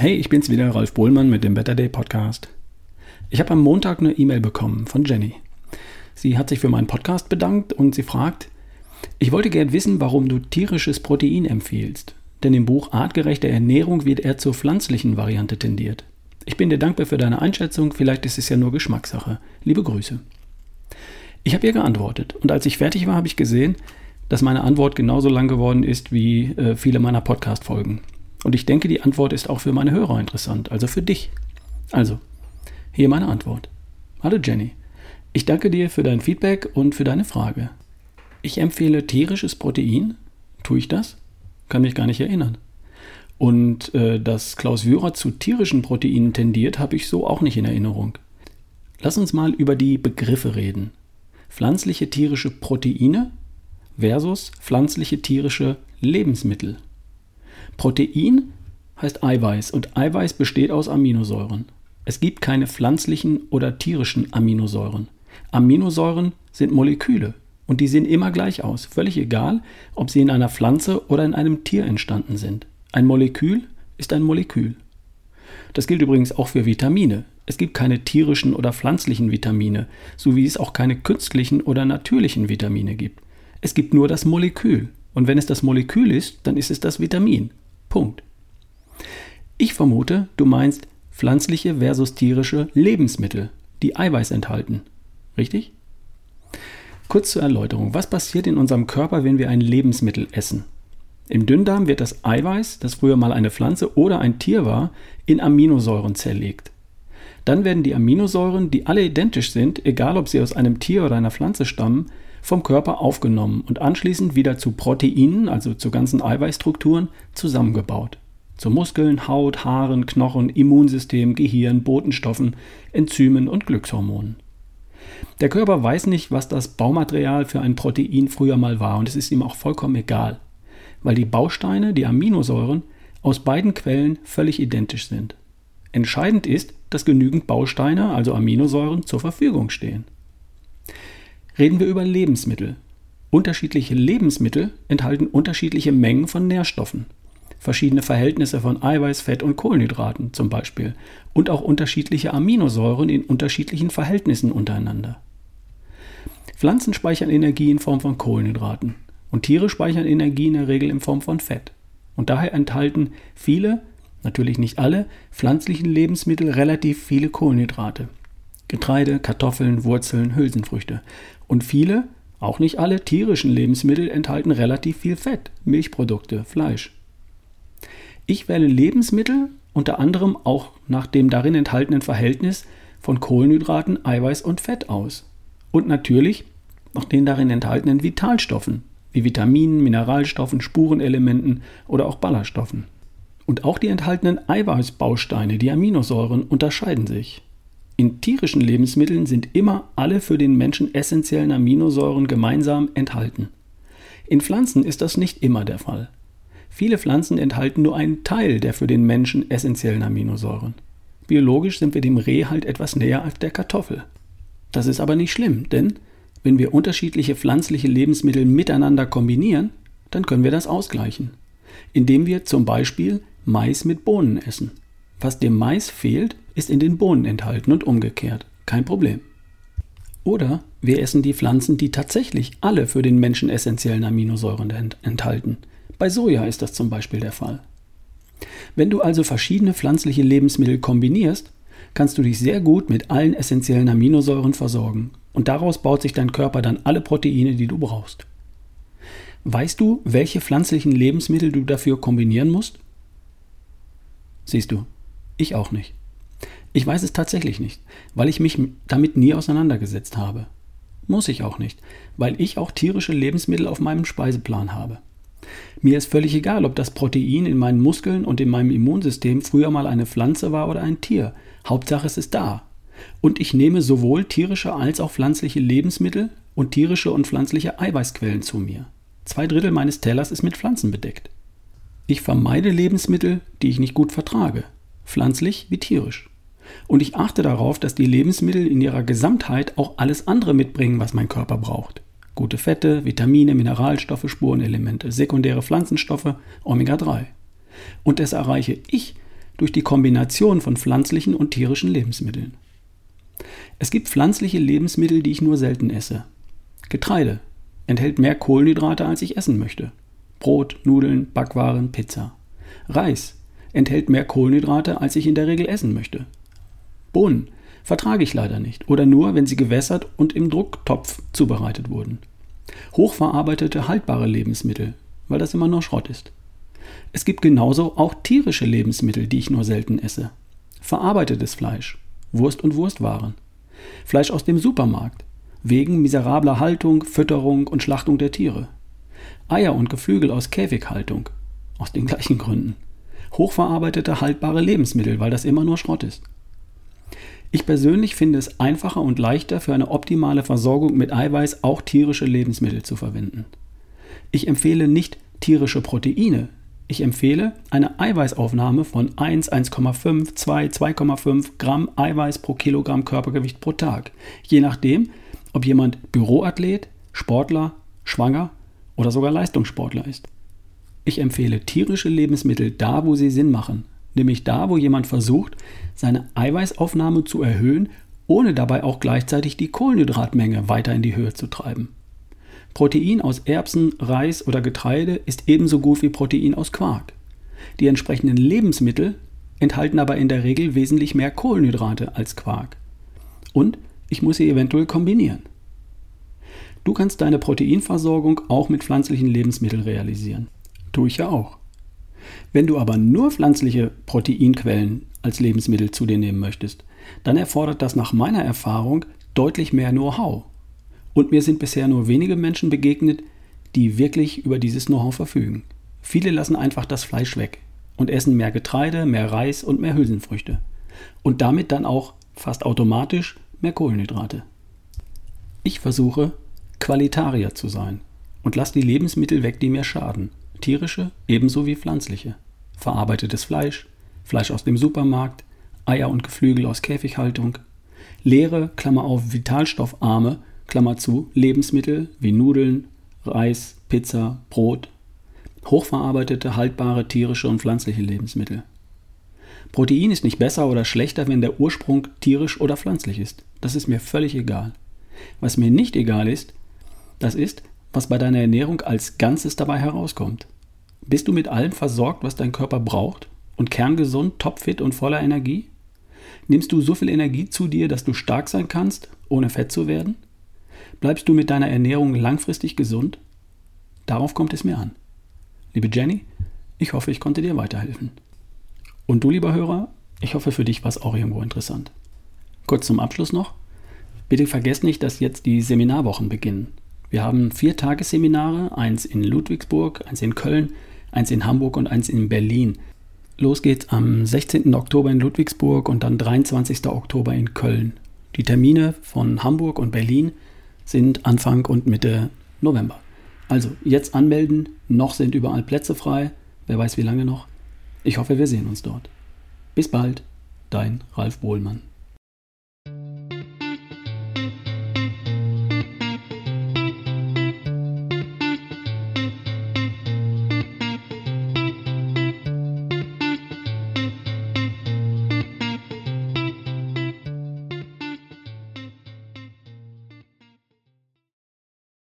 Hey, ich bin's wieder, Ralf Bohlmann mit dem Better Day Podcast. Ich habe am Montag eine E-Mail bekommen von Jenny. Sie hat sich für meinen Podcast bedankt und sie fragt, ich wollte gern wissen, warum du tierisches Protein empfiehlst, denn im Buch Artgerechte Ernährung wird er zur pflanzlichen Variante tendiert. Ich bin dir dankbar für deine Einschätzung, vielleicht ist es ja nur Geschmackssache. Liebe Grüße. Ich habe ihr geantwortet und als ich fertig war, habe ich gesehen, dass meine Antwort genauso lang geworden ist wie äh, viele meiner Podcast-Folgen. Und ich denke, die Antwort ist auch für meine Hörer interessant, also für dich. Also, hier meine Antwort. Hallo Jenny, ich danke dir für dein Feedback und für deine Frage. Ich empfehle tierisches Protein. Tue ich das? Kann mich gar nicht erinnern. Und äh, dass Klaus Wührer zu tierischen Proteinen tendiert, habe ich so auch nicht in Erinnerung. Lass uns mal über die Begriffe reden. Pflanzliche tierische Proteine versus pflanzliche tierische Lebensmittel. Protein heißt Eiweiß und Eiweiß besteht aus Aminosäuren. Es gibt keine pflanzlichen oder tierischen Aminosäuren. Aminosäuren sind Moleküle und die sehen immer gleich aus, völlig egal, ob sie in einer Pflanze oder in einem Tier entstanden sind. Ein Molekül ist ein Molekül. Das gilt übrigens auch für Vitamine. Es gibt keine tierischen oder pflanzlichen Vitamine, so wie es auch keine künstlichen oder natürlichen Vitamine gibt. Es gibt nur das Molekül. Und wenn es das Molekül ist, dann ist es das Vitamin. Punkt. Ich vermute, du meinst pflanzliche versus tierische Lebensmittel, die Eiweiß enthalten. Richtig? Kurz zur Erläuterung. Was passiert in unserem Körper, wenn wir ein Lebensmittel essen? Im Dünndarm wird das Eiweiß, das früher mal eine Pflanze oder ein Tier war, in Aminosäuren zerlegt. Dann werden die Aminosäuren, die alle identisch sind, egal ob sie aus einem Tier oder einer Pflanze stammen, vom Körper aufgenommen und anschließend wieder zu Proteinen, also zu ganzen Eiweißstrukturen, zusammengebaut. Zu Muskeln, Haut, Haaren, Knochen, Immunsystem, Gehirn, Botenstoffen, Enzymen und Glückshormonen. Der Körper weiß nicht, was das Baumaterial für ein Protein früher mal war und es ist ihm auch vollkommen egal, weil die Bausteine, die Aminosäuren, aus beiden Quellen völlig identisch sind. Entscheidend ist, dass genügend Bausteine, also Aminosäuren, zur Verfügung stehen. Reden wir über Lebensmittel. Unterschiedliche Lebensmittel enthalten unterschiedliche Mengen von Nährstoffen, verschiedene Verhältnisse von Eiweiß, Fett und Kohlenhydraten zum Beispiel und auch unterschiedliche Aminosäuren in unterschiedlichen Verhältnissen untereinander. Pflanzen speichern Energie in Form von Kohlenhydraten und Tiere speichern Energie in der Regel in Form von Fett. Und daher enthalten viele, natürlich nicht alle, pflanzlichen Lebensmittel relativ viele Kohlenhydrate. Getreide, Kartoffeln, Wurzeln, Hülsenfrüchte. Und viele, auch nicht alle tierischen Lebensmittel enthalten relativ viel Fett, Milchprodukte, Fleisch. Ich wähle Lebensmittel unter anderem auch nach dem darin enthaltenen Verhältnis von Kohlenhydraten, Eiweiß und Fett aus. Und natürlich nach den darin enthaltenen Vitalstoffen, wie Vitaminen, Mineralstoffen, Spurenelementen oder auch Ballaststoffen. Und auch die enthaltenen Eiweißbausteine, die Aminosäuren, unterscheiden sich. In tierischen Lebensmitteln sind immer alle für den Menschen essentiellen Aminosäuren gemeinsam enthalten. In Pflanzen ist das nicht immer der Fall. Viele Pflanzen enthalten nur einen Teil der für den Menschen essentiellen Aminosäuren. Biologisch sind wir dem Reh halt etwas näher als der Kartoffel. Das ist aber nicht schlimm, denn wenn wir unterschiedliche pflanzliche Lebensmittel miteinander kombinieren, dann können wir das ausgleichen, indem wir zum Beispiel Mais mit Bohnen essen. Was dem Mais fehlt, ist in den Bohnen enthalten und umgekehrt. Kein Problem. Oder wir essen die Pflanzen, die tatsächlich alle für den Menschen essentiellen Aminosäuren ent enthalten. Bei Soja ist das zum Beispiel der Fall. Wenn du also verschiedene pflanzliche Lebensmittel kombinierst, kannst du dich sehr gut mit allen essentiellen Aminosäuren versorgen und daraus baut sich dein Körper dann alle Proteine, die du brauchst. Weißt du, welche pflanzlichen Lebensmittel du dafür kombinieren musst? Siehst du, ich auch nicht. Ich weiß es tatsächlich nicht, weil ich mich damit nie auseinandergesetzt habe. Muss ich auch nicht, weil ich auch tierische Lebensmittel auf meinem Speiseplan habe. Mir ist völlig egal, ob das Protein in meinen Muskeln und in meinem Immunsystem früher mal eine Pflanze war oder ein Tier. Hauptsache es ist da. Und ich nehme sowohl tierische als auch pflanzliche Lebensmittel und tierische und pflanzliche Eiweißquellen zu mir. Zwei Drittel meines Tellers ist mit Pflanzen bedeckt. Ich vermeide Lebensmittel, die ich nicht gut vertrage, pflanzlich wie tierisch. Und ich achte darauf, dass die Lebensmittel in ihrer Gesamtheit auch alles andere mitbringen, was mein Körper braucht. Gute Fette, Vitamine, Mineralstoffe, Spurenelemente, sekundäre Pflanzenstoffe, Omega-3. Und das erreiche ich durch die Kombination von pflanzlichen und tierischen Lebensmitteln. Es gibt pflanzliche Lebensmittel, die ich nur selten esse. Getreide enthält mehr Kohlenhydrate, als ich essen möchte. Brot, Nudeln, Backwaren, Pizza. Reis enthält mehr Kohlenhydrate, als ich in der Regel essen möchte. Bohnen vertrage ich leider nicht oder nur, wenn sie gewässert und im Drucktopf zubereitet wurden. Hochverarbeitete, haltbare Lebensmittel, weil das immer nur Schrott ist. Es gibt genauso auch tierische Lebensmittel, die ich nur selten esse. Verarbeitetes Fleisch, Wurst und Wurstwaren. Fleisch aus dem Supermarkt, wegen miserabler Haltung, Fütterung und Schlachtung der Tiere. Eier und Geflügel aus Käfighaltung, aus den gleichen Gründen. Hochverarbeitete, haltbare Lebensmittel, weil das immer nur Schrott ist. Ich persönlich finde es einfacher und leichter für eine optimale Versorgung mit Eiweiß auch tierische Lebensmittel zu verwenden. Ich empfehle nicht tierische Proteine. Ich empfehle eine Eiweißaufnahme von 1, 1,5, 2, 2,5 Gramm Eiweiß pro Kilogramm Körpergewicht pro Tag. Je nachdem, ob jemand Büroathlet, Sportler, Schwanger oder sogar Leistungssportler ist. Ich empfehle tierische Lebensmittel da, wo sie Sinn machen, nämlich da, wo jemand versucht, seine Eiweißaufnahme zu erhöhen, ohne dabei auch gleichzeitig die Kohlenhydratmenge weiter in die Höhe zu treiben. Protein aus Erbsen, Reis oder Getreide ist ebenso gut wie Protein aus Quark. Die entsprechenden Lebensmittel enthalten aber in der Regel wesentlich mehr Kohlenhydrate als Quark. Und ich muss sie eventuell kombinieren. Du kannst deine Proteinversorgung auch mit pflanzlichen Lebensmitteln realisieren. Tue ich ja auch. Wenn du aber nur pflanzliche Proteinquellen als Lebensmittel zu dir nehmen möchtest, dann erfordert das nach meiner Erfahrung deutlich mehr Know-how. Und mir sind bisher nur wenige Menschen begegnet, die wirklich über dieses Know-how verfügen. Viele lassen einfach das Fleisch weg und essen mehr Getreide, mehr Reis und mehr Hülsenfrüchte. Und damit dann auch fast automatisch mehr Kohlenhydrate. Ich versuche, Qualitarier zu sein und lasse die Lebensmittel weg, die mir schaden tierische ebenso wie pflanzliche, verarbeitetes Fleisch, Fleisch aus dem Supermarkt, Eier und Geflügel aus Käfighaltung, leere, Klammer auf, vitalstoffarme, Klammer zu, Lebensmittel wie Nudeln, Reis, Pizza, Brot, hochverarbeitete, haltbare tierische und pflanzliche Lebensmittel. Protein ist nicht besser oder schlechter, wenn der Ursprung tierisch oder pflanzlich ist. Das ist mir völlig egal. Was mir nicht egal ist, das ist, was bei deiner Ernährung als Ganzes dabei herauskommt. Bist du mit allem versorgt, was dein Körper braucht und kerngesund, topfit und voller Energie? Nimmst du so viel Energie zu dir, dass du stark sein kannst, ohne fett zu werden? Bleibst du mit deiner Ernährung langfristig gesund? Darauf kommt es mir an. Liebe Jenny, ich hoffe, ich konnte dir weiterhelfen. Und du, lieber Hörer, ich hoffe, für dich war es auch irgendwo interessant. Kurz zum Abschluss noch. Bitte vergesst nicht, dass jetzt die Seminarwochen beginnen. Wir haben vier Tagesseminare, eins in Ludwigsburg, eins in Köln, eins in Hamburg und eins in Berlin. Los geht's am 16. Oktober in Ludwigsburg und dann 23. Oktober in Köln. Die Termine von Hamburg und Berlin sind Anfang und Mitte November. Also jetzt anmelden, noch sind überall Plätze frei, wer weiß wie lange noch. Ich hoffe, wir sehen uns dort. Bis bald, dein Ralf Bohlmann.